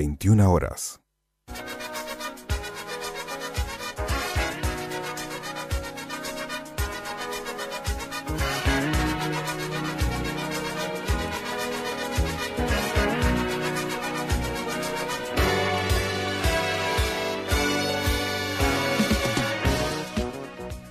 21 horas.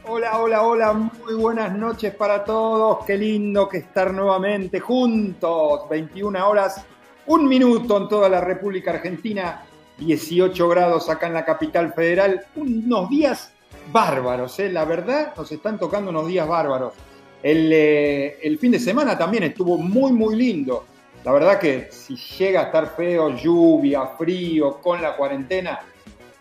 Hola, hola, muy buenas noches para todos. Qué lindo que estar nuevamente juntos. 21 horas, un minuto en toda la República Argentina, 18 grados acá en la capital federal. Unos días bárbaros, ¿eh? la verdad, nos están tocando unos días bárbaros. El, eh, el fin de semana también estuvo muy, muy lindo. La verdad que si llega a estar feo, lluvia, frío, con la cuarentena,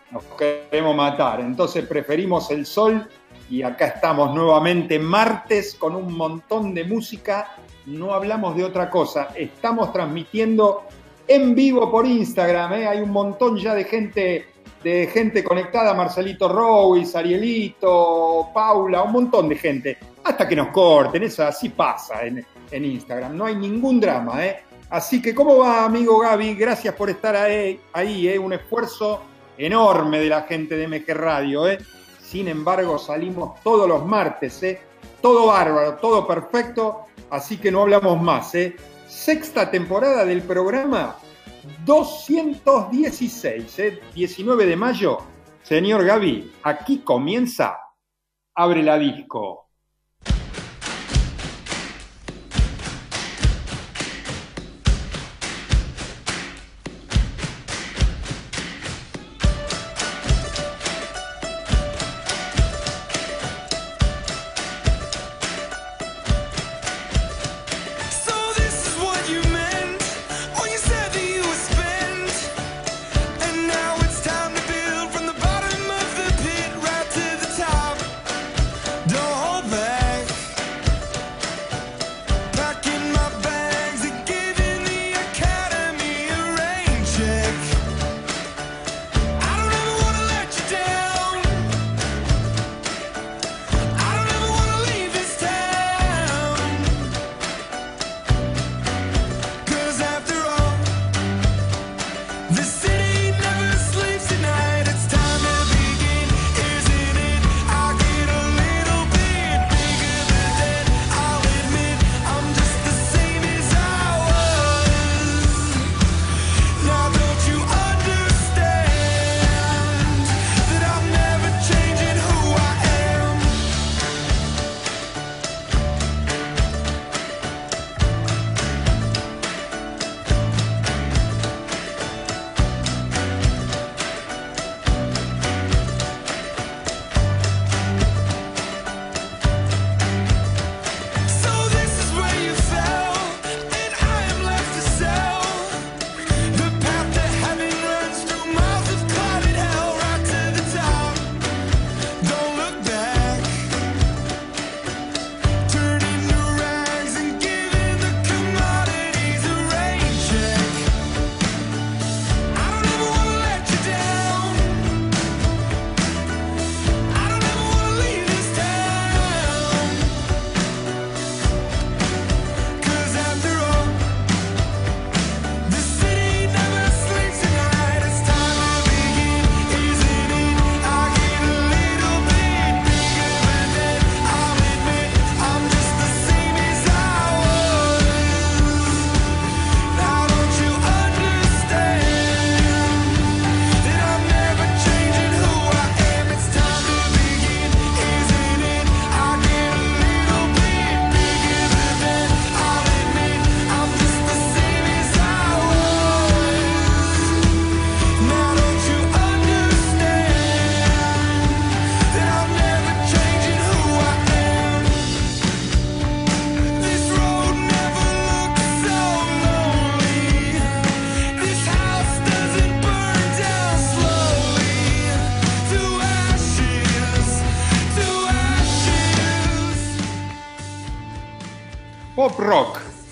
nos queremos matar. Entonces preferimos el sol y acá estamos nuevamente martes con un montón de música. No hablamos de otra cosa. Estamos transmitiendo en vivo por Instagram. ¿eh? Hay un montón ya de gente, de gente conectada. Marcelito Ruiz, Arielito, Paula, un montón de gente. Hasta que nos corten. Eso así pasa en, en Instagram. No hay ningún drama. ¿eh? Así que, ¿cómo va, amigo Gaby? Gracias por estar ahí. ahí ¿eh? Un esfuerzo enorme de la gente de MG Radio. ¿eh? Sin embargo, salimos todos los martes, ¿eh? Todo bárbaro, todo perfecto, así que no hablamos más, ¿eh? Sexta temporada del programa 216, ¿eh? 19 de mayo. Señor Gaby, aquí comienza Abre la disco.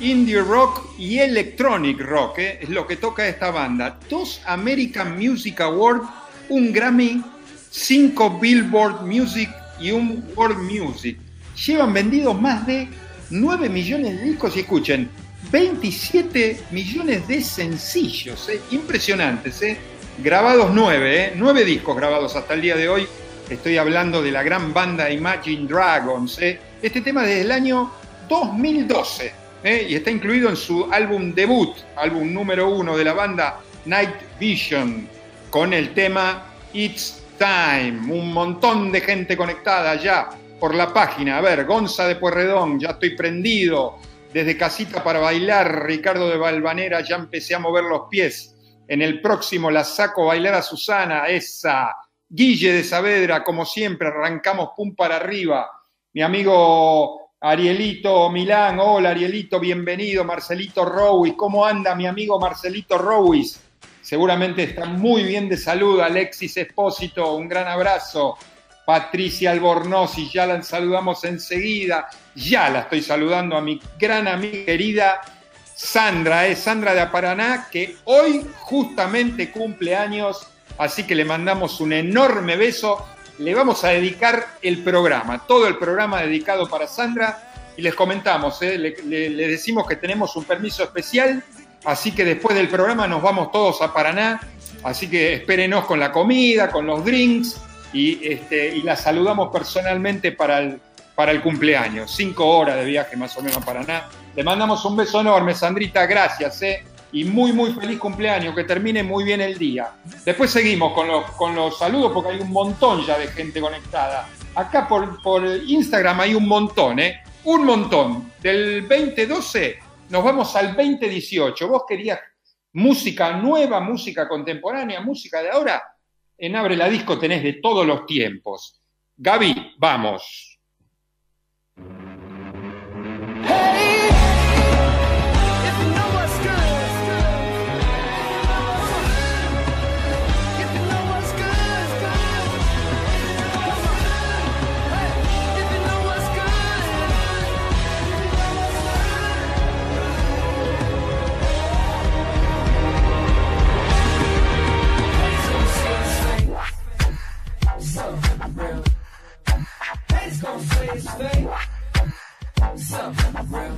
Indie rock y electronic rock ¿eh? es lo que toca esta banda. Dos American Music Awards, un Grammy, cinco Billboard Music y un World Music. Llevan vendidos más de 9 millones de discos y escuchen, 27 millones de sencillos, ¿eh? impresionantes, ¿eh? grabados nueve, ¿eh? nueve discos grabados hasta el día de hoy. Estoy hablando de la gran banda Imagine Dragons. ¿eh? Este tema desde el año 2012 ¿eh? y está incluido en su álbum debut, álbum número uno de la banda Night Vision, con el tema It's Time. Un montón de gente conectada ya por la página. A ver, Gonza de Puerredón, ya estoy prendido. Desde Casita para Bailar, Ricardo de Valvanera, ya empecé a mover los pies. En el próximo la saco bailar a Susana, esa. Guille de Saavedra, como siempre, arrancamos pum para arriba. Mi amigo Arielito Milán, hola Arielito, bienvenido. Marcelito Rowis, ¿cómo anda mi amigo Marcelito Rowis? Seguramente está muy bien de salud. Alexis Espósito, un gran abrazo. Patricia Albornoz, y ya la saludamos enseguida. Ya la estoy saludando a mi gran amiga querida Sandra, es Sandra de Aparaná, que hoy justamente cumple años, así que le mandamos un enorme beso. Le vamos a dedicar el programa, todo el programa dedicado para Sandra, y les comentamos, ¿eh? le, decimos que tenemos un permiso especial, así que después del programa nos vamos todos a Paraná, así que espérenos con la comida, con los drinks, y, este, la saludamos personalmente para el, para el cumpleaños. Cinco horas de viaje más o menos a Paraná. Le mandamos un beso enorme, Sandrita, gracias, ¿eh? Y muy, muy feliz cumpleaños, que termine muy bien el día. Después seguimos con los, con los saludos porque hay un montón ya de gente conectada. Acá por, por Instagram hay un montón, ¿eh? Un montón. Del 2012 nos vamos al 2018. ¿Vos querías música nueva, música contemporánea, música de ahora? En Abre la Disco tenés de todos los tiempos. Gaby, vamos. He's gonna say it's fake. Something real.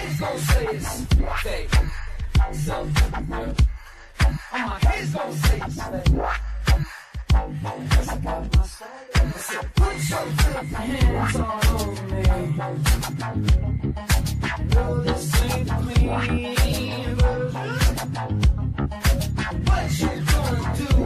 He's gonna say it's fake. Something real. All my head's gonna say it's fake. Put your hands on over me. No, this ain't clean version. But you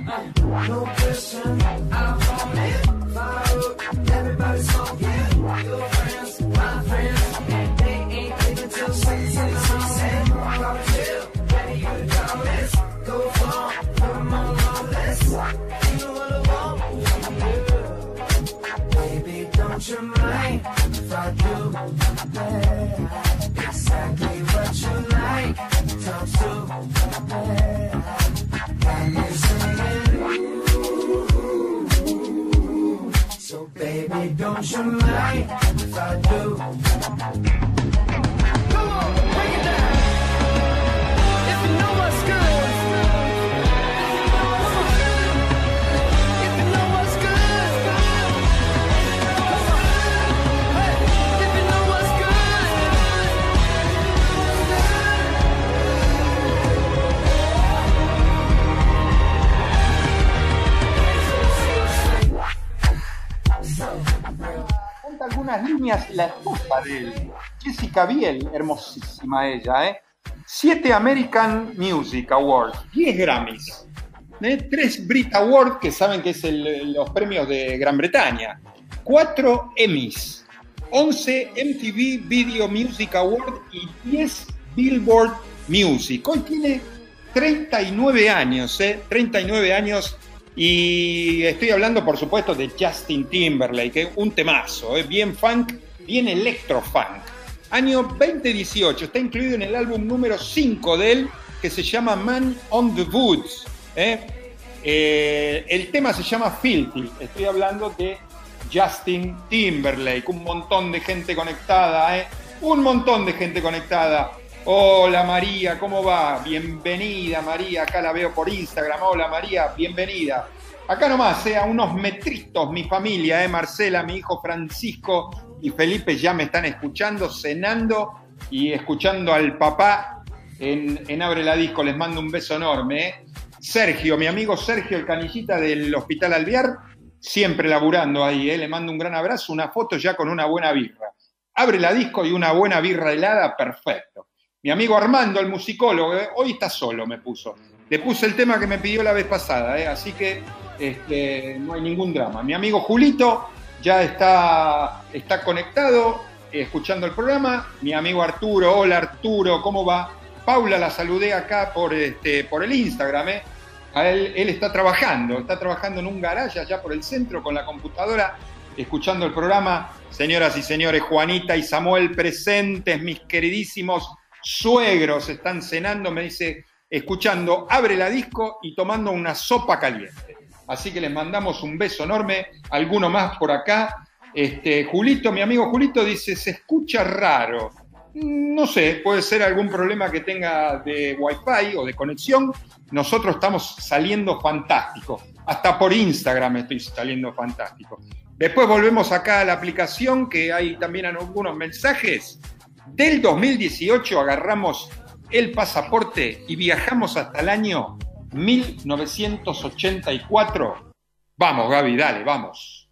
No question. Algunas líneas la esposa de él, Jessica Biel, hermosísima ella, ¿eh? Siete American Music Awards, 10 Grammys, ¿eh? tres Brit Awards, que saben que es el- los premios de Gran Bretaña, cuatro Emmys, 11 MTV Video Music Awards y 10 Billboard Music. Hoy tiene 39 años, ¿eh? 39 años. Y estoy hablando, por supuesto, de Justin Timberlake, un temazo, ¿eh? bien funk, bien electro-funk. Año 2018, está incluido en el álbum número 5 de él, que se llama Man on the Woods. ¿eh? Eh, el tema se llama Filthy. Estoy hablando de Justin Timberlake. Un montón de gente conectada, ¿eh? Un montón de gente conectada. Hola María, ¿cómo va? Bienvenida María, acá la veo por Instagram. Hola María, bienvenida. Acá nomás, ¿eh? a unos metritos, mi familia, ¿eh? Marcela, mi hijo Francisco y Felipe ya me están escuchando, cenando y escuchando al papá en, Abre la Disco. Les mando un beso enorme. ¿eh? Sergio, mi amigo Sergio, el canillita del Hospital Alvear, siempre laburando ahí. ¿eh? Le mando un gran abrazo, una foto ya con una buena birra. Abre la disco y una buena birra helada, perfecto. Mi amigo Armando, el musicólogo, ¿eh? hoy está solo, me puso. Le puse el tema que me pidió la vez pasada, ¿eh? así que este, no hay ningún drama. Mi amigo Julito ya está, está conectado, eh, escuchando el programa. Mi amigo Arturo, hola Arturo, ¿cómo va? Paula la saludé acá por, este, por el Instagram. él, él está trabajando, está trabajando en un garaje allá por el centro con la computadora, escuchando el programa. Señoras y señores, Juanita y Samuel presentes, mis queridísimos suegros, están cenando, me dice, escuchando, abre la disco y tomando una sopa caliente. Así que les mandamos un beso enorme, alguno más por acá. Este, Julito, mi amigo Julito dice, se escucha raro. No sé, puede ser algún problema que tenga de wifi o de conexión. Nosotros estamos saliendo fantástico. Hasta por Instagram estoy saliendo fantástico. Después volvemos acá a la aplicación, que hay también algunos mensajes. Del 2018 agarramos el pasaporte y viajamos hasta el año 1984. Vamos, Gaby, dale, vamos.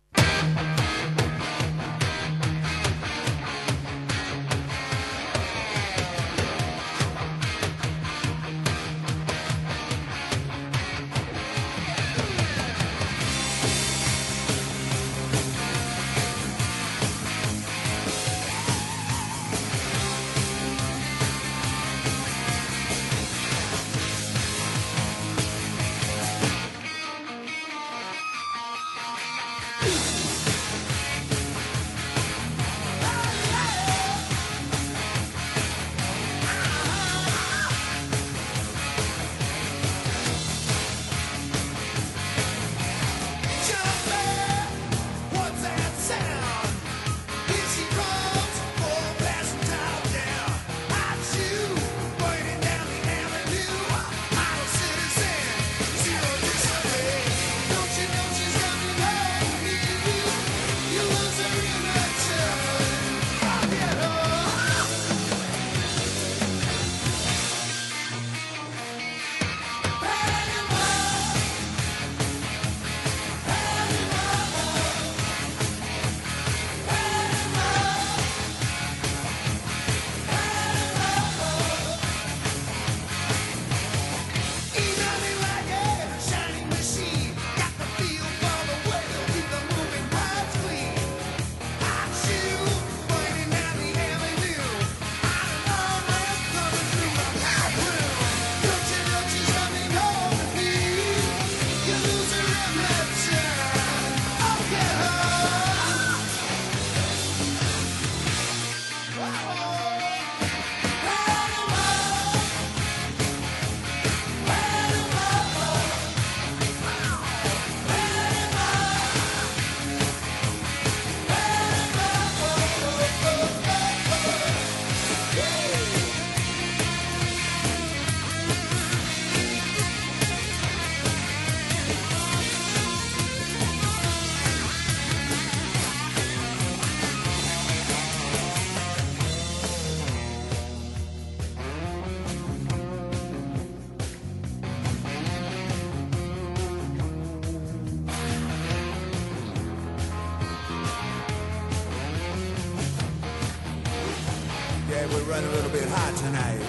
Running a little bit hot tonight.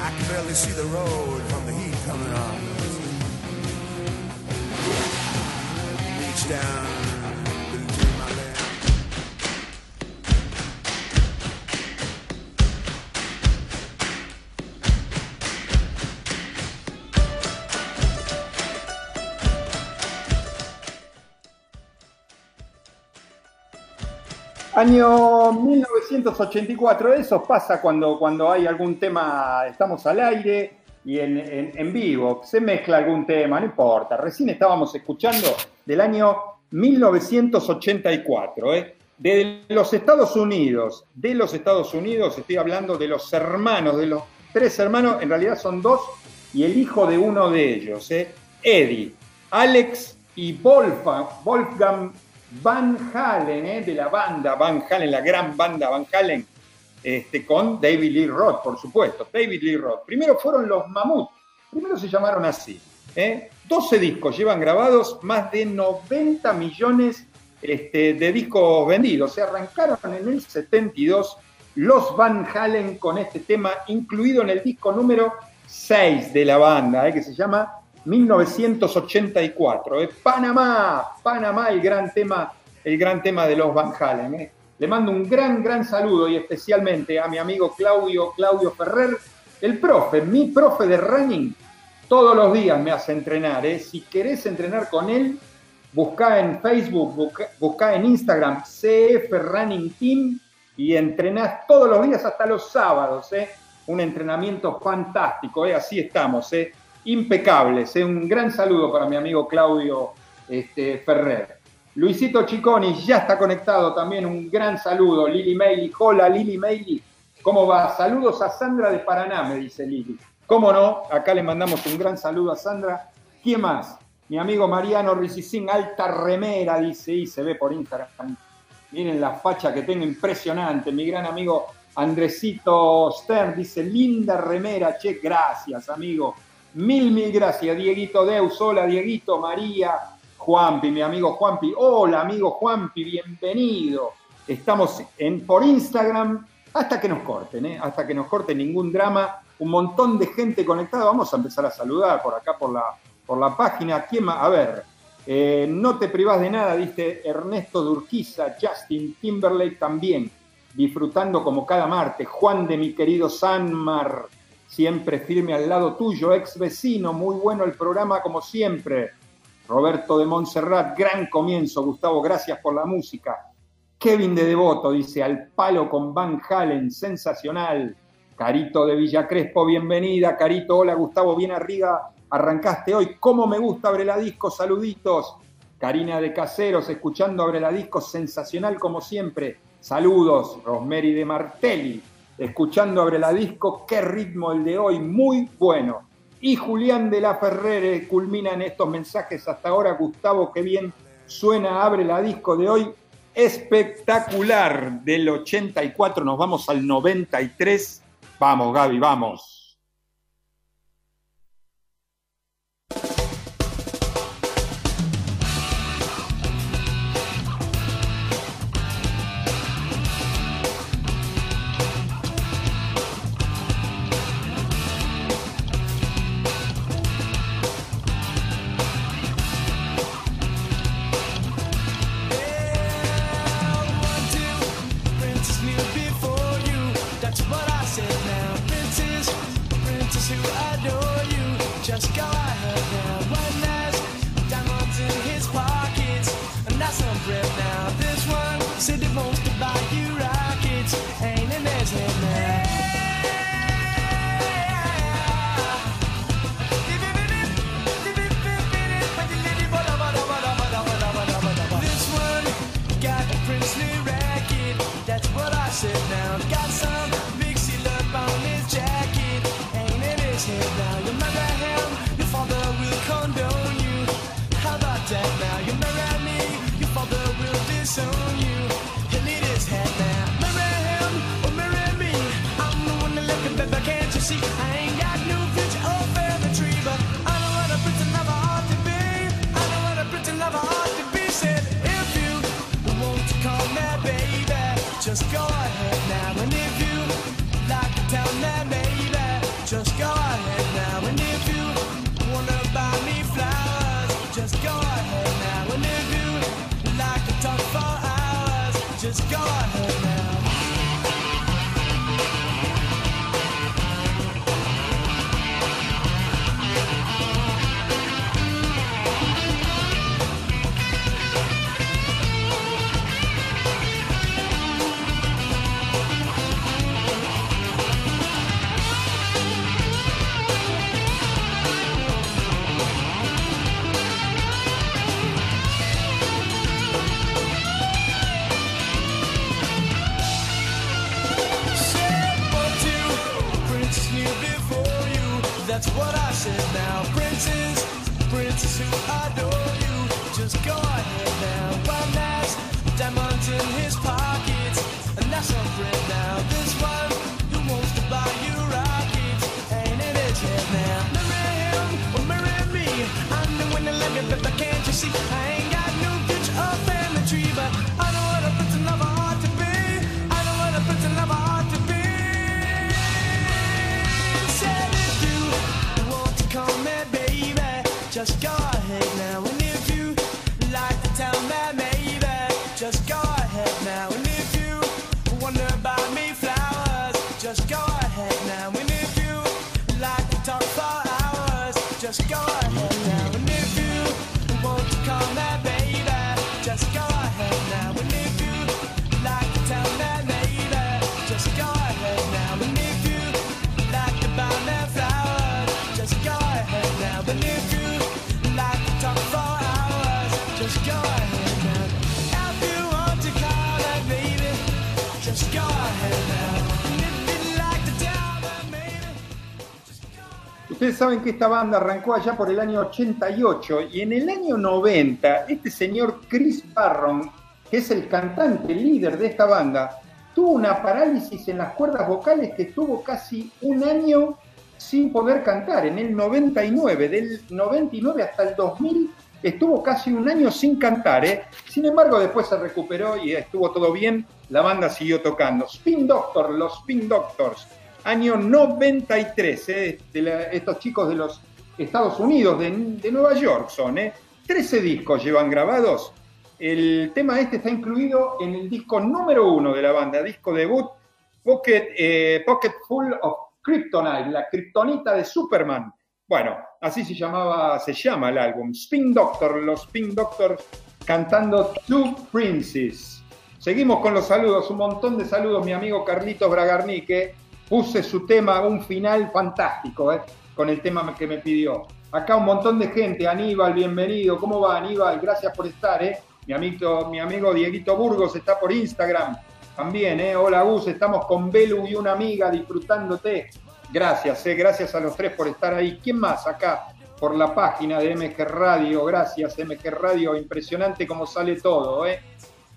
I can barely see the road from the heat coming on. Reach down Año 1984, eso pasa cuando, cuando hay algún tema, estamos al aire y en, vivo, se mezcla algún tema, no importa. Recién estábamos escuchando del año 1984, ¿eh? de los Estados Unidos, de los Estados Unidos, estoy hablando de los hermanos, de los tres hermanos, en realidad son dos, y el hijo de uno de ellos, ¿eh? Eddie, Alex y Wolfgang, Wolfgang Van Halen, ¿eh? de la banda Van Halen, la gran banda Van Halen, este, con David Lee Roth, por supuesto, David Lee Roth. Primero fueron los Mamut, primero se llamaron así. ¿eh? 12 discos llevan grabados, más de 90 millones este, de discos vendidos. Se arrancaron en el 72 los Van Halen con este tema, incluido en el disco número 6 de la banda, ¿eh? que se llama 1984. ¿eh? Panamá, Panamá, el gran tema, el gran tema de los Van Halen. ¿eh? Le mando un gran, gran saludo y especialmente a mi amigo Claudio, Claudio Ferrer, el profe, mi profe de running, todos los días me hace entrenar. ¿eh? Si querés entrenar con él, buscá en Facebook, buscá en Instagram CF Running Team y entrenás todos los días hasta los sábados. Un entrenamiento fantástico, así estamos. Impecables. ¿eh? Un gran saludo para mi amigo Claudio este, Ferrer. Luisito Chiconi ya está conectado también, un gran saludo. Lili Meili, hola Lili Meili, ¿cómo va? Saludos a Sandra de Paraná, me dice Lili. ¿Cómo no? Acá le mandamos un gran saludo a Sandra. ¿Quién más? Mi amigo Mariano Ricicín, alta remera, dice, y se ve por Instagram. Miren la facha que tengo, impresionante. Mi gran amigo Andresito Stern dice, linda remera, che, gracias, amigo. Mil, mil gracias, Dieguito Deus, hola, Dieguito, María, Juanpi, mi amigo Juanpi, hola, amigo Juanpi, bienvenido. Estamos en, por Instagram hasta que nos corten, ¿eh? hasta que nos corten ningún drama. Un montón de gente conectada. Vamos a empezar a saludar por acá, por la, por la página. ¿Quién más? A ver, eh, no te privás de nada, dice Ernesto Durquiza, Justin Timberlake también, disfrutando como cada martes. Juan de mi querido Sanmar, siempre firme al lado tuyo, ex vecino, muy bueno el programa como siempre. Roberto de Montserrat, gran comienzo, Gustavo, gracias por la música. Kevin de Devoto dice, al palo con Van Halen, sensacional. Carito de Villa Crespo, bienvenida. Carito, hola Gustavo, bien arriba. Arrancaste hoy. ¿Cómo me gusta Abre la Disco? Saluditos. Karina de Caseros, escuchando Abre la Disco, sensacional como siempre. Saludos. Rosemary de Martelli, escuchando Abre la Disco. Qué ritmo el de hoy, muy bueno. Y Julián de la Ferrere culminan estos mensajes hasta ahora. Gustavo, qué bien suena Abre la Disco de hoy. Espectacular. Del 84 nos vamos al 93. Vamos, Gaby, vamos. Saben que esta banda arrancó allá por el año 88 y en el año 90 este señor Chris Barron, que es el cantante líder de esta banda, tuvo una parálisis en las cuerdas vocales que tuvo casi un año sin poder cantar. En el 99, del 99 hasta el 2000 estuvo casi un año sin cantar. ¿eh? Sin embargo, después se recuperó y estuvo todo bien. La banda siguió tocando. Spin Doctor, los Spin Doctors año 93, ¿eh? de estos chicos de los Estados Unidos, de, Nueva York son, ¿eh? 13 discos llevan grabados. El tema este está incluido en el disco número uno de la banda, disco debut, Pocket, eh, Full of Kryptonite, la kriptonita de Superman. Bueno, así se llamaba, se llama el álbum. Spin Doctor, los Spin Doctors cantando Two Princes. Seguimos con los saludos, un montón de saludos, mi amigo Carlitos Bragarnique. Puse su tema, un final fantástico, ¿eh? con el tema que me pidió. Acá un montón de gente, Aníbal, bienvenido. ¿Cómo va Aníbal? Gracias por estar, ¿eh? Mi amigo, mi amigo Dieguito Burgos está por Instagram. También, ¿eh? Hola Gus, estamos con Belu y una amiga disfrutándote. Gracias, ¿eh? gracias a los tres por estar ahí. ¿Quién más acá? Por la página de MG Radio, gracias MG Radio, impresionante cómo sale todo, ¿eh?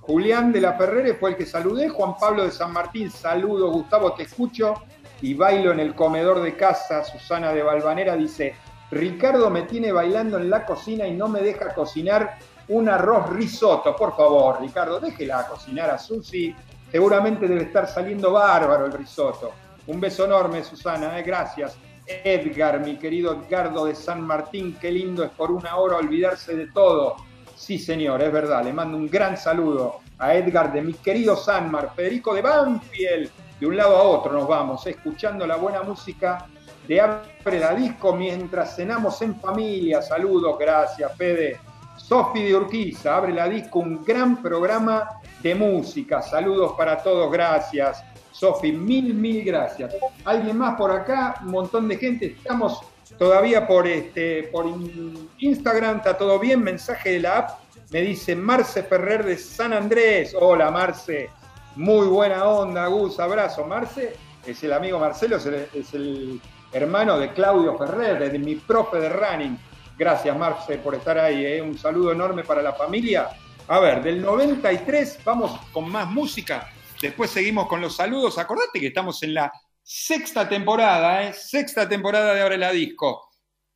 Julián de la Ferrere fue el que saludé, Juan Pablo de San Martín, saludo, Gustavo, te escucho y bailo en el comedor de casa, Susana de Valvanera dice, Ricardo me tiene bailando en la cocina y no me deja cocinar un arroz risotto, por favor, Ricardo, déjela cocinar a Susi, seguramente debe estar saliendo bárbaro el risotto. Un beso enorme, Susana, ¿eh? gracias. Edgar, mi querido Edgardo de San Martín, qué lindo es por una hora olvidarse de todo. Sí, señor, es verdad. Le mando un gran saludo a Edgar de mi querido Sanmar, Federico de Banfield. De un lado a otro nos vamos, escuchando la buena música de Abre la Disco mientras cenamos en familia. Saludos, gracias, Fede. Sofi de Urquiza, Abre la Disco, un gran programa de música. Saludos para todos, gracias. Sofi, mil, mil gracias. ¿Alguien más por acá? Un montón de gente. Estamos todavía por, este, por in- Instagram, está todo bien. Mensaje de la app. Me dice Marce Ferrer de San Andrés. Hola, Marce. Muy buena onda, Gus. Abrazo. Marce es el amigo Marcelo, es el, es el hermano de Claudio Ferrer, de mi profe de running. Gracias, Marce, por estar ahí. ¿eh? Un saludo enorme para la familia. A ver, del 93 vamos con más música. Después seguimos con los saludos. Acordate que estamos en la sexta temporada, ¿eh? Sexta temporada de Ahora la Disco.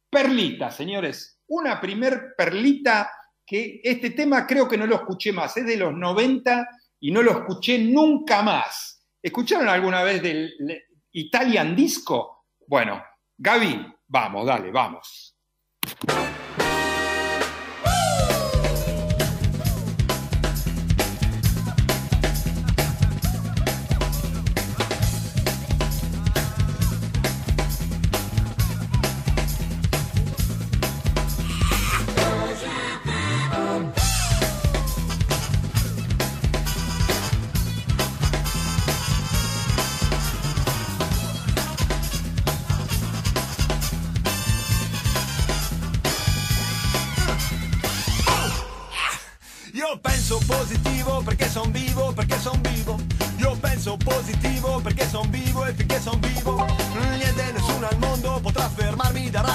Perlita, señores. Una primer perlita que este tema creo que no lo escuché más. Es de los 90 y no lo escuché nunca más. ¿Escucharon alguna vez del Italian Disco? Bueno, Gaby, vamos, dale, vamos.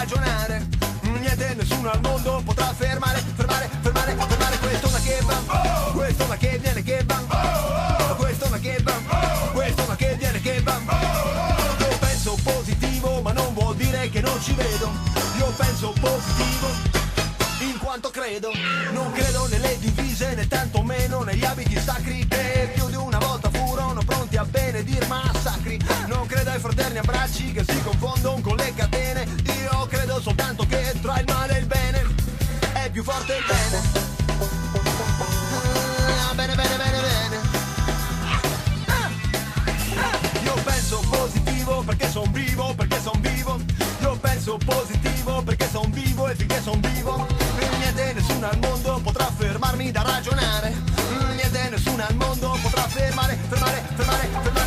Ragionare. Niente nessuno al mondo potrà fermare, fermare, fermare, fermare questo ma che va. Questo ma che viene che va. Questo ma che va. Questo ma che viene che va. Io penso positivo ma non vuol dire che non ci vedo. Io penso positivo in quanto credo, non credo nelle divise né tantomeno negli abiti sacri che più di una volta furono pronti a benedir massacri. Non credo ai fraterni abbracci che si confondono con tra il male e il bene è più forte il bene. Ah, bene, bene, bene, bene. Ah, ah. Io penso positivo perché son vivo, perché son vivo. Io penso positivo perché son vivo e finché son vivo. Niente nessuno al mondo potrà fermarmi da ragionare. Niente nessuno al mondo potrà fermare, fermare, fermare, fermare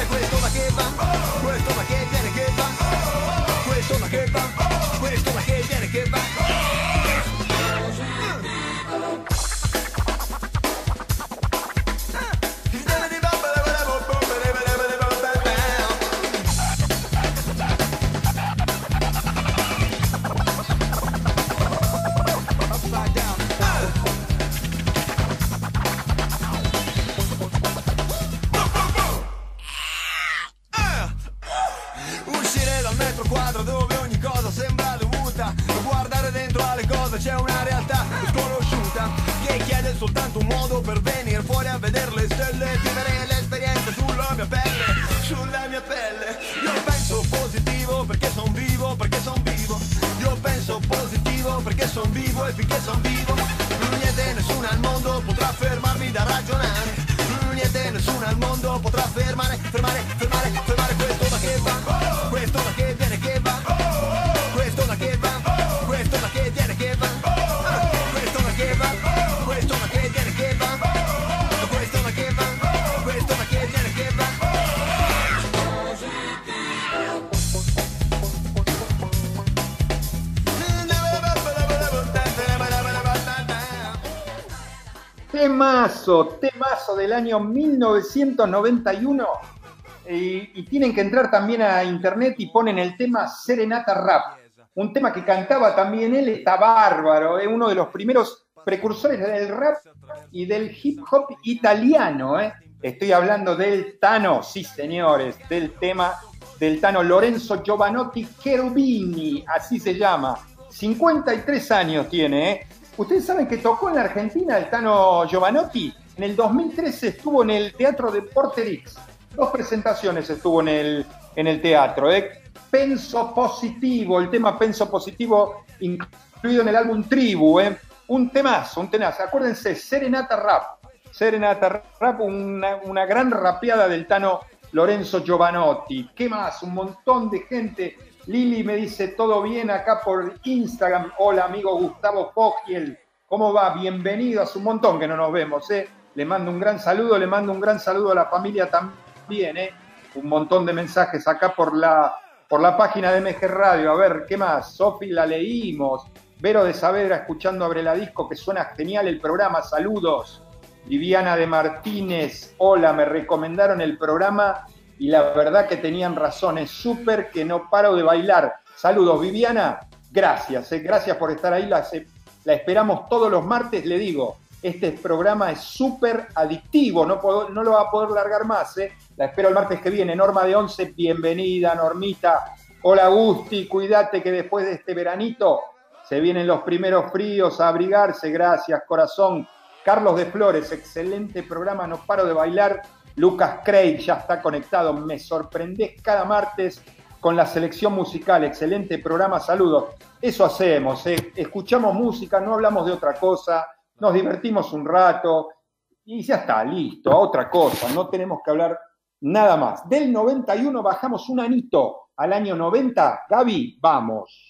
Temazo, temazo del año 1991. Y, tienen que entrar también a internet y ponen el tema Serenata Rap. Un tema que cantaba también él, está bárbaro, es uno de los primeros precursores del rap y del hip hop italiano. ¿eh? Estoy hablando del Tano, sí señores, del tema del Tano Lorenzo Giovanotti Cherubini, así se llama. 53 años tiene, ¿eh? Ustedes saben que tocó en la Argentina el Tano Giovanotti. En el 2013 estuvo en el Teatro de Porterix. Dos presentaciones estuvo en el, en el teatro. ¿eh? Penso Positivo, el tema Penso Positivo incluido en el álbum Tribu. ¿eh? Un temazo, un temazo. Acuérdense, Serenata Rap. Serenata Rap, una, una gran rapeada del Tano Lorenzo Giovanotti. ¿Qué más? Un montón de gente. Lili me dice todo bien acá por Instagram. Hola, amigo Gustavo Fogiel. ¿Cómo va? Bienvenido. Hace un montón que no nos vemos. ¿eh? Le mando un gran saludo, le mando un gran saludo a la familia también. ¿eh? Un montón de mensajes acá por la, por la página de MG Radio. A ver, ¿qué más? Sofi la leímos. Vero de Saavedra escuchando Abre la Disco, que suena genial el programa. Saludos. Viviana de Martínez, hola, me recomendaron el programa y la verdad que tenían razón, es súper que no paro de bailar. Saludos, Viviana, gracias, eh, gracias por estar ahí, la, se- la esperamos todos los martes, le digo, este programa es súper adictivo, no, puedo- no lo va a poder largar más, eh. la espero el martes que viene. Norma de Once, bienvenida, Normita. Hola, Gusti, cuídate que después de este veranito se vienen los primeros fríos a abrigarse, gracias, corazón. Carlos de Flores, excelente programa, no paro de bailar. Lucas Craig ya está conectado, me sorprendés cada martes con la selección musical, excelente programa, saludos. Eso hacemos, eh. escuchamos música, no hablamos de otra cosa, nos divertimos un rato y ya está, listo, a otra cosa, no tenemos que hablar nada más. Del 91 bajamos un anito al año 90, Gaby, vamos.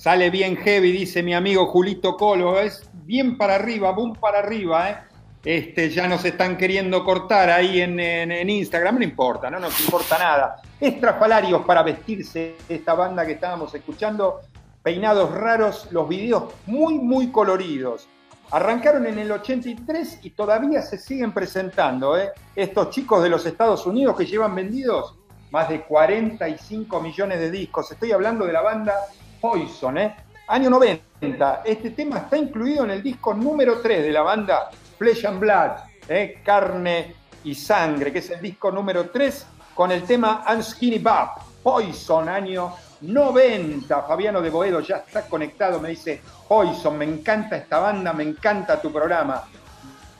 Sale bien heavy, dice mi amigo Julito Colo. Es bien para arriba, boom para arriba, ¿eh? Este, ya nos están queriendo cortar ahí en, en- Instagram, no importa, no nos importa nada. Estrafalarios para vestirse, esta banda que estábamos escuchando, peinados raros, los videos muy, muy coloridos. Arrancaron en el 83 y todavía se siguen presentando. ¿eh? Estos chicos de los Estados Unidos que llevan vendidos más de 45 millones de discos. Estoy hablando de la banda Poison, ¿eh? año 90. Este tema está incluido en el disco número 3 de la banda Flesh and Blood, ¿eh? Carne y Sangre, que es el disco número 3 con el tema Unskinny Bop. Poison, año 90. Fabiano de Boedo ya está conectado, me dice, Poison, me encanta esta banda, me encanta tu programa.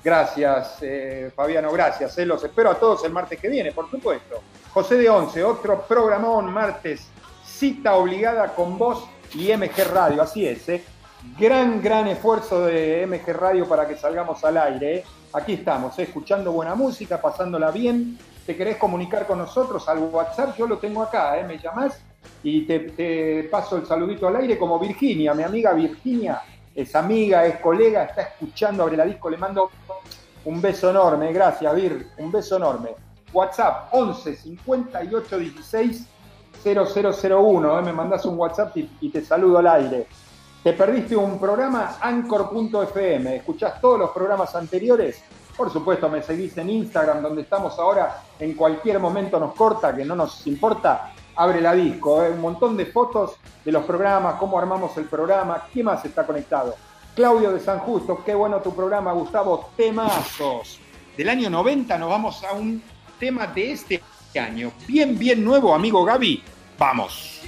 Gracias, eh, Fabiano, gracias. eh, Los espero a todos el martes que viene, por supuesto. José de Once, otro programón martes, cita obligada con vos y MG Radio, así es. eh. Gran, gran esfuerzo de MG Radio para que salgamos al aire. eh. Aquí estamos, eh, escuchando buena música, pasándola bien. ¿Te querés comunicar con nosotros al WhatsApp? Yo lo tengo acá, me llamás y te, te paso el saludito al aire como Virginia, mi amiga Virginia, es amiga, es colega, está escuchando, abre la disco, le mando un beso enorme, gracias Vir, un beso enorme. WhatsApp 11 58 16 0001, eh, me mandás un WhatsApp y, te saludo al aire. ¿Te perdiste un programa? Anchor.fm. ¿Escuchás todos los programas anteriores? Por supuesto, me seguís en Instagram, donde estamos ahora. En cualquier momento nos corta, que no nos importa. Abre la disco, ¿eh? un montón de fotos de los programas, cómo armamos el programa, ¿qué más está conectado? Claudio de San Justo, qué bueno tu programa, Gustavo, temazos. Del año 90 nos vamos a un tema de este año. Bien, bien nuevo, amigo Gaby. Vamos.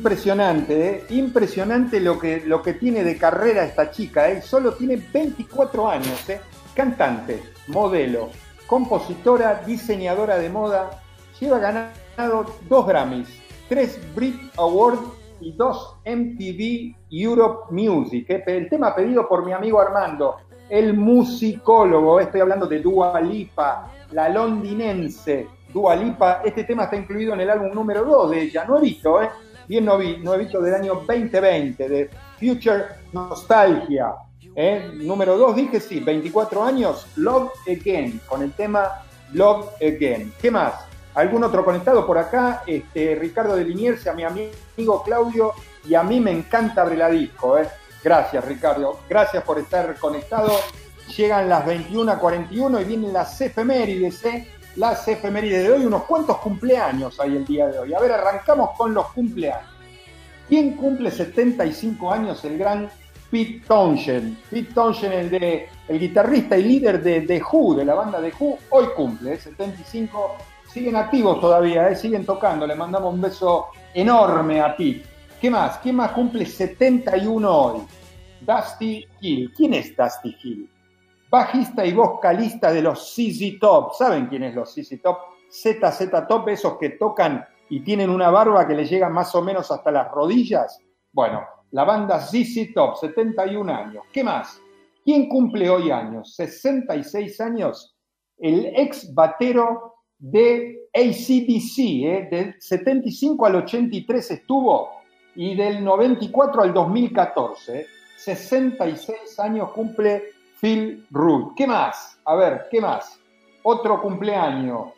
Impresionante, ¿eh? impresionante lo que, lo que tiene de carrera esta chica. ¿eh? Solo tiene 24 años. ¿eh? Cantante, modelo, compositora, diseñadora de moda. Lleva ganado dos Grammys, tres Brit Awards y dos MTV Europe Music. ¿eh? El tema pedido por mi amigo Armando, el musicólogo. Estoy hablando de Dua Lipa, la londinense. Dua Lipa, este tema está incluido en el álbum número 2 de ella, nuevito, ¿eh? Bien novi- nuevito del año 2020, de Future Nostalgia. ¿eh? Número 2 dije, sí, 24 años, Love Again, con el tema Love Again. ¿Qué más? ¿Algún otro conectado por acá? Este, Ricardo de Liniers, a mi amigo Claudio, y a mí me encanta Abre la Disco. ¿eh? Gracias, Ricardo. Gracias por estar conectado. Llegan las 21.41 y vienen las efemérides, ¿eh? Las efemérides de hoy, unos cuantos cumpleaños hay el día de hoy. A ver, arrancamos con los cumpleaños. ¿Quién cumple 75 años? El gran Pete Townshend. Pete Townshend, el, de, el guitarrista y líder de The Who, de la banda The Who, hoy cumple, ¿eh? 75. Siguen activos todavía, ¿eh? siguen tocando. Le mandamos un beso enorme a Pete. ¿Qué más? ¿Quién más cumple 71 hoy? Dusty Hill. ¿Quién es Dusty Hill? Bajista y vocalista de los ZZ Top. ¿Saben quién es los ZZ Top? ZZ Top, esos que tocan y tienen una barba que le llega más o menos hasta las rodillas. Bueno, la banda ZZ Top, 71 años. ¿Qué más? ¿Quién cumple hoy años? 66 años. El ex batero de ACDC, ¿eh? del 75 al 83 estuvo y del 94 al 2014. ¿eh? 66 años cumple Phil Rudd. ¿Qué más? A ver, ¿qué más? Otro cumpleaños.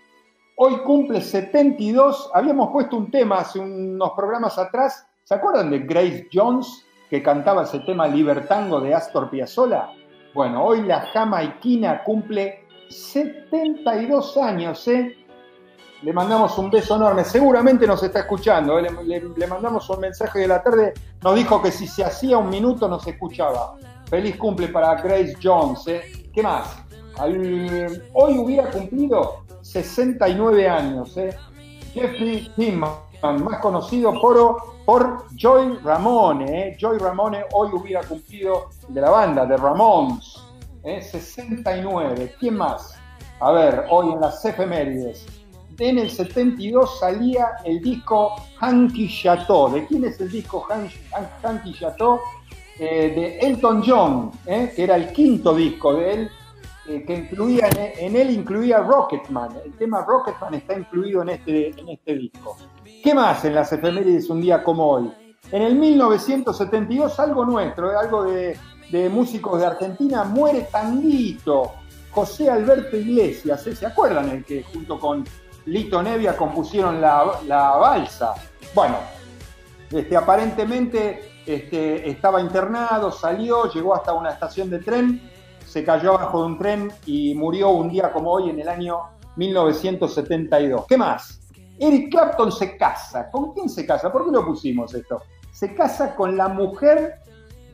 Hoy cumple 72. Habíamos puesto un tema hace unos programas atrás. ¿Se acuerdan de Grace Jones que cantaba ese tema Libertango de Astor Piazzolla? Bueno, hoy la jamaiquina cumple 72 años, ¿eh? Le mandamos un beso enorme. Seguramente nos está escuchando. ¿eh? Le, le- le mandamos un mensaje de la tarde. Nos dijo que si se hacía un minuto nos escuchaba. Feliz cumple para Grace Jones. ¿eh? ¿Qué más? Hoy hubiera cumplido 69 años. ¿eh? Jeffrey Pinkman, más conocido por, por Joy Ramone. ¿eh? Joy Ramone hoy hubiera cumplido de la banda, de Ramones. ¿eh? 69. ¿Quién más? A ver, hoy en las efemérides. En el 72 salía el disco Hanky Chateau. ¿De quién es el disco Han- Han- Hanky Chateau? Eh, de Elton John, ¿eh? que era el quinto disco de él, eh, que incluía en, él incluía Rocketman. El tema Rocketman está incluido en este, en este disco. ¿Qué más en las efemérides un día como hoy? En el 1972, algo nuestro, algo de, de músicos de Argentina, muere Tanguito, José Alberto Iglesias. ¿se acuerdan? El que junto con Lito Nevia compusieron la, la balsa. Bueno, este, aparentemente este, estaba internado, salió, llegó hasta una estación de tren, se cayó abajo de un tren y murió un día como hoy en el año 1972. ¿Qué más? Eric Clapton se casa. ¿Con quién se casa? ¿Por qué lo pusimos esto? Se casa con la mujer,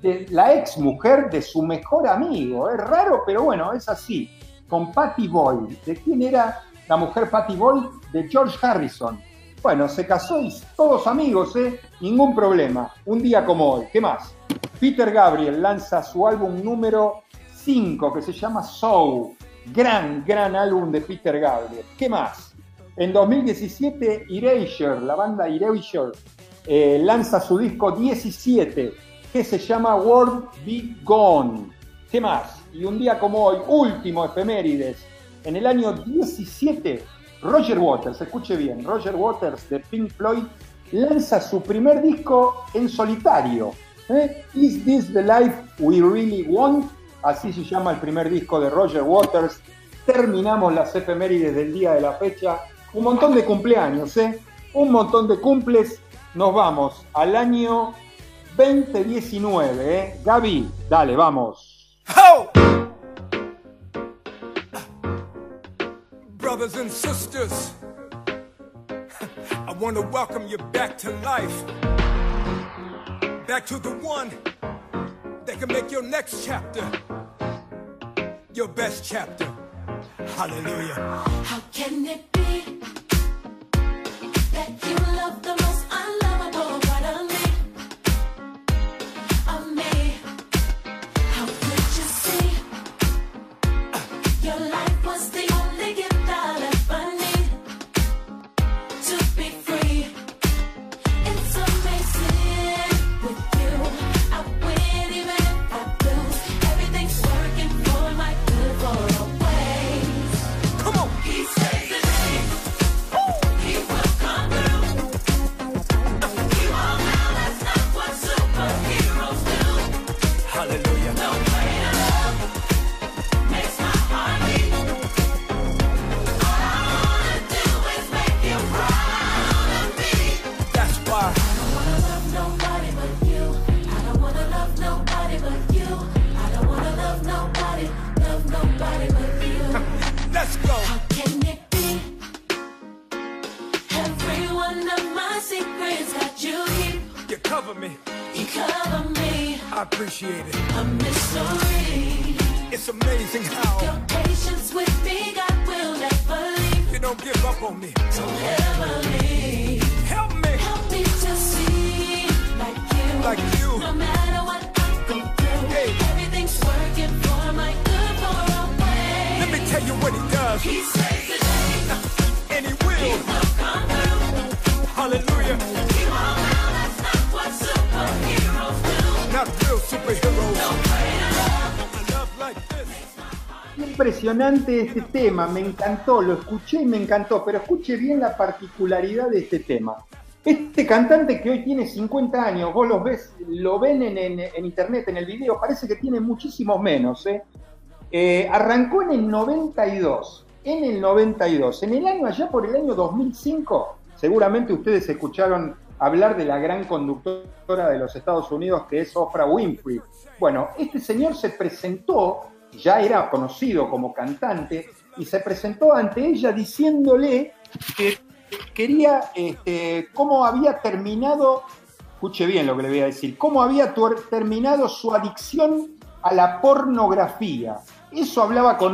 de, la ex mujer de su mejor amigo. Es raro, pero bueno, es así. Con Patty Boyd. ¿De quién era la mujer Patty Boyd? De George Harrison. Bueno, se casó y todos amigos, ¿eh? Ningún problema. Un día como hoy. ¿Qué más? Peter Gabriel lanza su álbum número 5 que se llama Soul. Gran, gran álbum de Peter Gabriel. ¿Qué más? En 2017, Erasure, la banda Erasure, eh, lanza su disco 17 que se llama World Be Gone. ¿Qué más? Y un día como hoy, último efemérides, en el año 17, Roger Waters, escuche bien, Roger Waters de Pink Floyd lanza su primer disco en solitario. ¿eh? Is This the Life We Really Want? Así se llama el primer disco de Roger Waters. Terminamos las efemérides del día de la fecha. Un montón de cumpleaños, ¿eh? Un montón de cumples. Nos vamos al año 2019, ¿eh? Gaby, dale, vamos. Brothers and sisters, I want to welcome you back to life. Back to the one that can make your next chapter your best chapter. Hallelujah. How can it be that you love the Impresionante este tema, me encantó, lo escuché y me encantó, pero escuche bien la particularidad de este tema. Este cantante que hoy tiene 50 años, vos los ves, lo ven en, en- en internet, en el video, parece que tiene muchísimos menos. ¿eh? Eh, arrancó en el 92, en el 92, en el año allá por el año 2005, seguramente ustedes escucharon hablar de la gran conductora de los Estados Unidos que es Oprah Winfrey. Bueno, este señor se presentó, ya era conocido como cantante, y se presentó ante ella diciéndole que quería, este, cómo había terminado, escuche bien lo que le voy a decir, cómo había terminado su adicción a la pornografía. Eso hablaba con,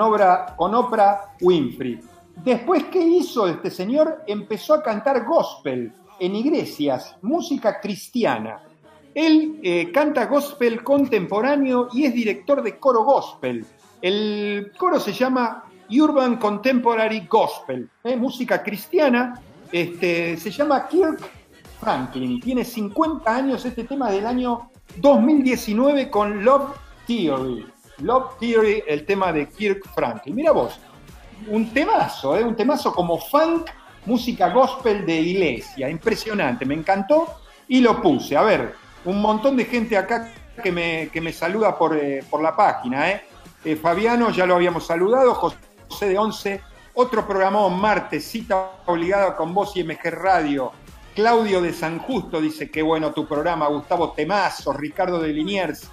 con Oprah Winfrey. Después, ¿qué hizo este señor? Empezó a cantar gospel en iglesias, música cristiana. Él eh, canta gospel contemporáneo y es director de coro gospel. El coro se llama Urban Contemporary Gospel, ¿eh? música cristiana. Este, se llama Kirk Franklin. Tiene 50 años este tema del año 2019 con Love Theory. Love Theory, el tema de Kirk Franklin. Mira vos, un temazo, ¿eh? un temazo como funk, música gospel de iglesia. Impresionante, me encantó y lo puse. A ver, un montón de gente acá que me, que me saluda por, eh, por la página. ¿eh? Eh, Fabiano, ya lo habíamos saludado. José de Once, otro programón martes, cita obligada con vos y MG Radio. Claudio de San Justo dice que bueno tu programa, Gustavo Temazo, Ricardo de Liniers,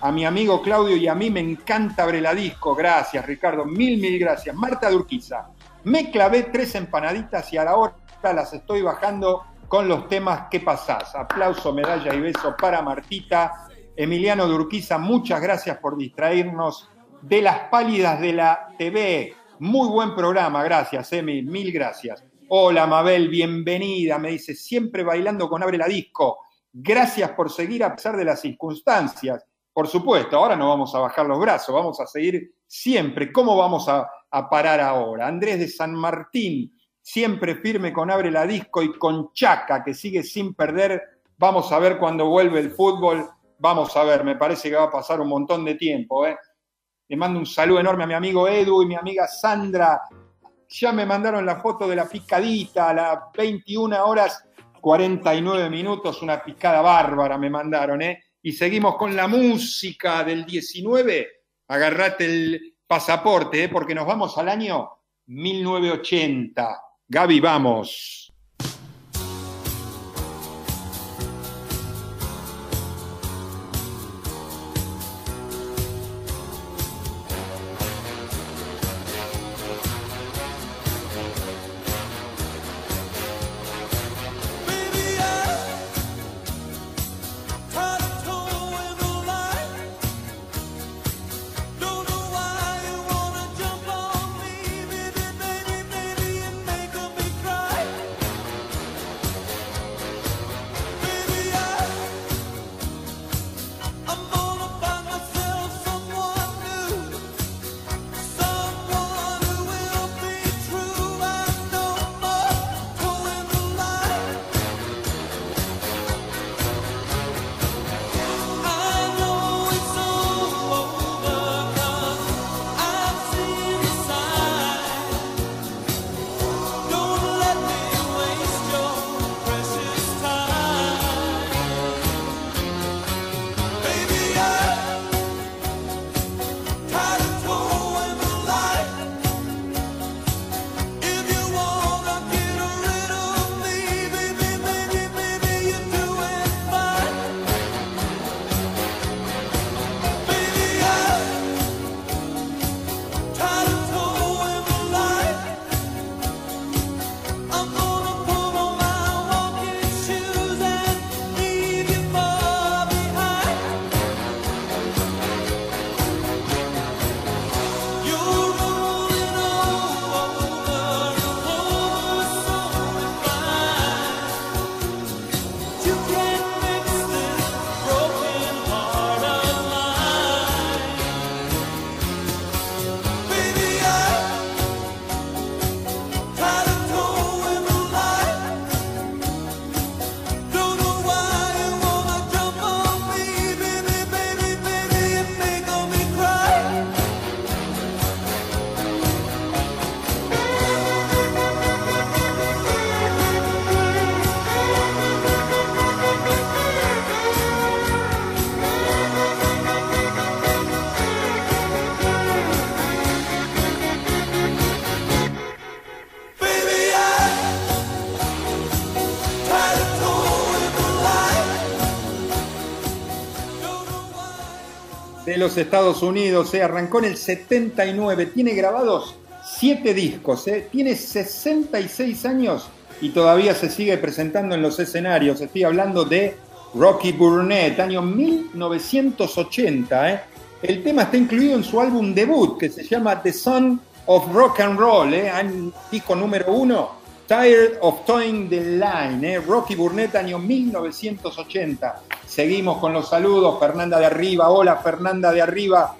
a mi amigo Claudio y a mí me encanta Breladisco, gracias Ricardo, mil, mil gracias. Marta Durquiza, me clavé tres empanaditas y a la hora las estoy bajando con los temas que pasás. Aplauso, medalla y beso para Martita. Emiliano Durquiza, muchas gracias por distraernos de las pálidas de la TV. Muy buen programa, gracias, Emi, mil gracias. Hola, Mabel, bienvenida, me dice, siempre bailando con Abre la Disco. Gracias por seguir a pesar de las circunstancias. Por supuesto, ahora no vamos a bajar los brazos, vamos a seguir siempre. ¿Cómo vamos a, a parar ahora? Andrés de San Martín, siempre firme con Abre la Disco y con Chaca, que sigue sin perder. Vamos a ver cuando vuelve el fútbol. Vamos a ver, me parece que va a pasar un montón de tiempo. ¿eh? Le mando un saludo enorme a mi amigo Edu y mi amiga Sandra. Ya me mandaron la foto de la picadita a las 21 horas 49 minutos, una picada bárbara me mandaron, ¿eh? Y seguimos con la música del 19. Agarrate el pasaporte, ¿eh? Porque nos vamos al año 1980. Gaby, vamos. Los Estados Unidos, eh, arrancó en el 79, tiene grabados siete discos, eh, tiene 66 años y todavía se sigue presentando en los escenarios. Estoy hablando de Rocky Burnett, año 1980. eh. El tema está incluido en su álbum debut que se llama The Son of Rock and Roll, disco número uno. Tired of Towing the Line, eh. Rocky Burnett, año 1980. Seguimos con los saludos. Fernanda de Arriba, hola Fernanda de Arriba,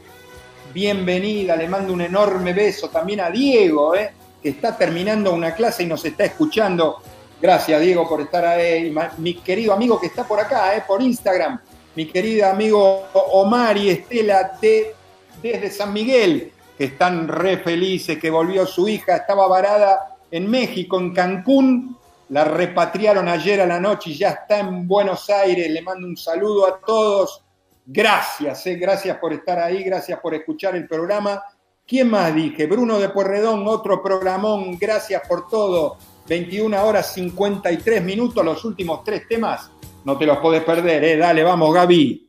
bienvenida. Le mando un enorme beso también a Diego, eh, que está terminando una clase y nos está escuchando. Gracias, Diego, por estar ahí. Mi querido amigo que está por acá, eh, por Instagram. Mi querido amigo Omar y Estela de, desde San Miguel, que están re felices, que volvió su hija, estaba varada en México, en Cancún. La repatriaron ayer a la noche y ya está en Buenos Aires. Le mando un saludo a todos. Gracias, eh, gracias por estar ahí, gracias por escuchar el programa. ¿Quién más dije? Bruno de Puerredón, otro programón, gracias por todo. 21 horas 53 minutos, los últimos tres temas. No te los podés perder, ¿eh? Dale, vamos, Gaby.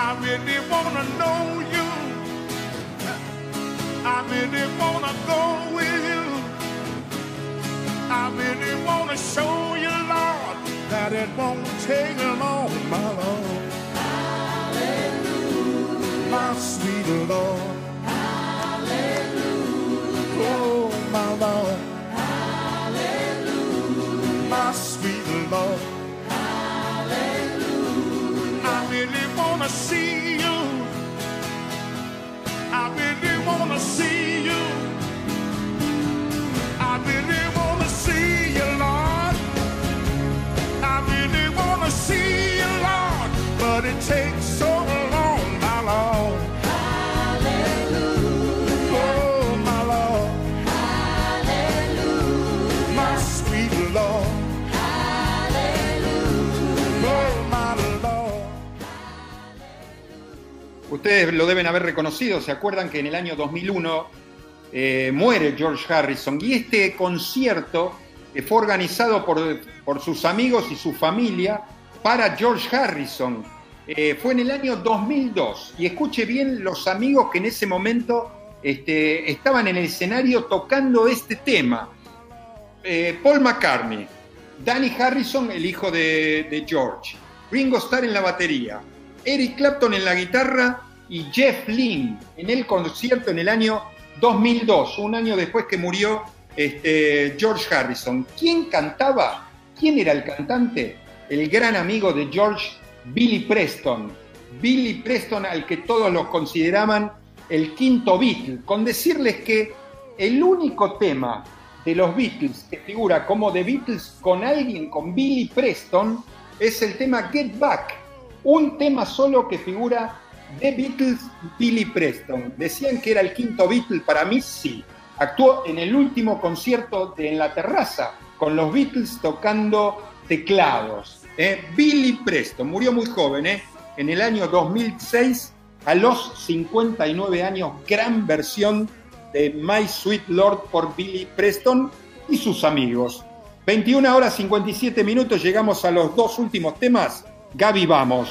I really want to know you. I really want to go with you. I really want to show you, Lord, that it won't take long, my Lord Hallelujah. my sweet Lord. See you. I really want to see you. I really want to see you, Lord. I really want to see you, Lord. But it takes Ustedes lo deben haber reconocido, ¿se acuerdan que en el año 2001 eh, muere George Harrison? Y este concierto eh, fue organizado por, por sus amigos y su familia para George Harrison. Eh, fue en el año 2002. Y escuche bien los amigos que en ese momento este, estaban en el escenario tocando este tema. Paul McCartney, Danny Harrison, el hijo de George, Ringo Starr en la batería, Eric Clapton en la guitarra y Jeff Lynne en el concierto en el año 2002, un año después que murió este, George Harrison. ¿Quién cantaba? ¿Quién era el cantante? El gran amigo de George, Billy Preston. Billy Preston al que todos los consideraban el quinto Beatle, con decirles que el único tema de los Beatles que figura como The Beatles con alguien, con Billy Preston, es el tema Get Back, un tema solo que figura The Beatles Billy Preston. Decían que era el quinto Beatle, para mí sí. Actuó en el último concierto de En la Terraza con los Beatles tocando teclados. ¿eh? Billy Preston murió muy joven, ¿eh? en el año 2006, a los 59 años, gran versión de My Sweet Lord por Billy Preston y sus amigos. 21 horas 57 minutos, llegamos a los dos últimos temas. Gaby, vamos.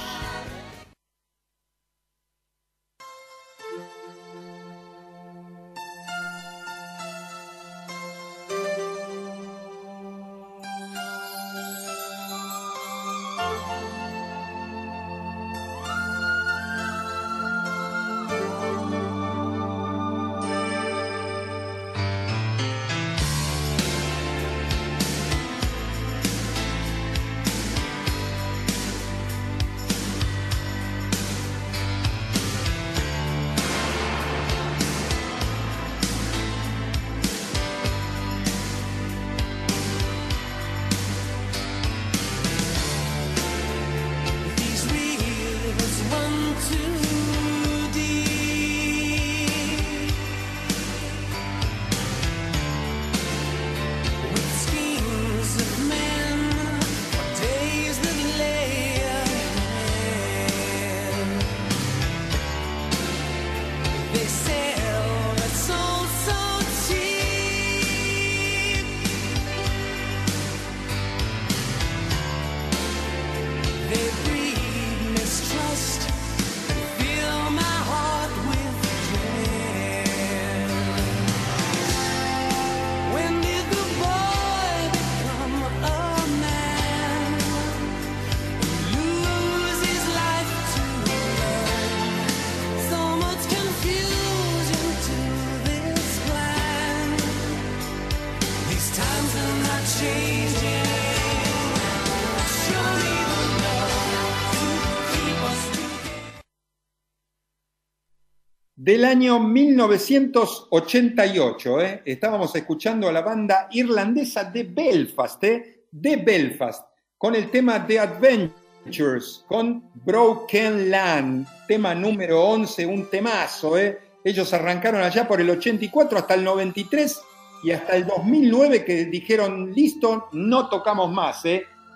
Del año 1988. ¿eh? Estábamos escuchando a la banda irlandesa de Belfast, ¿eh? de Belfast, con el tema The Adventures, con Broken Land, tema número 11, un temazo. ¿eh? Ellos arrancaron allá por el 84 hasta el 93 y hasta el 2009 que dijeron, listo, no tocamos más.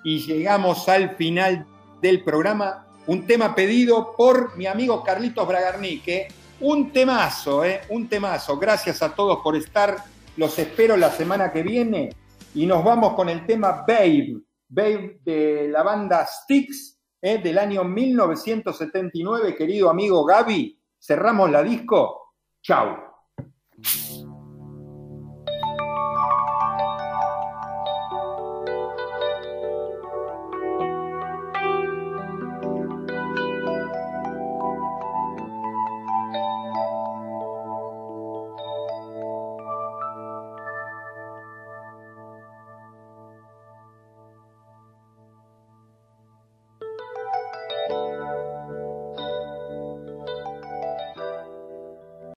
Y llegamos al final del programa, un tema pedido por mi amigo Carlitos Bragarnique. Un temazo, ¿eh? un temazo. Gracias a todos por estar. Los espero la semana que viene. Y nos vamos con el tema Babe. Babe de la banda Styx ¿eh? del año 1979. Querido amigo Gaby, cerramos la disco. Chau.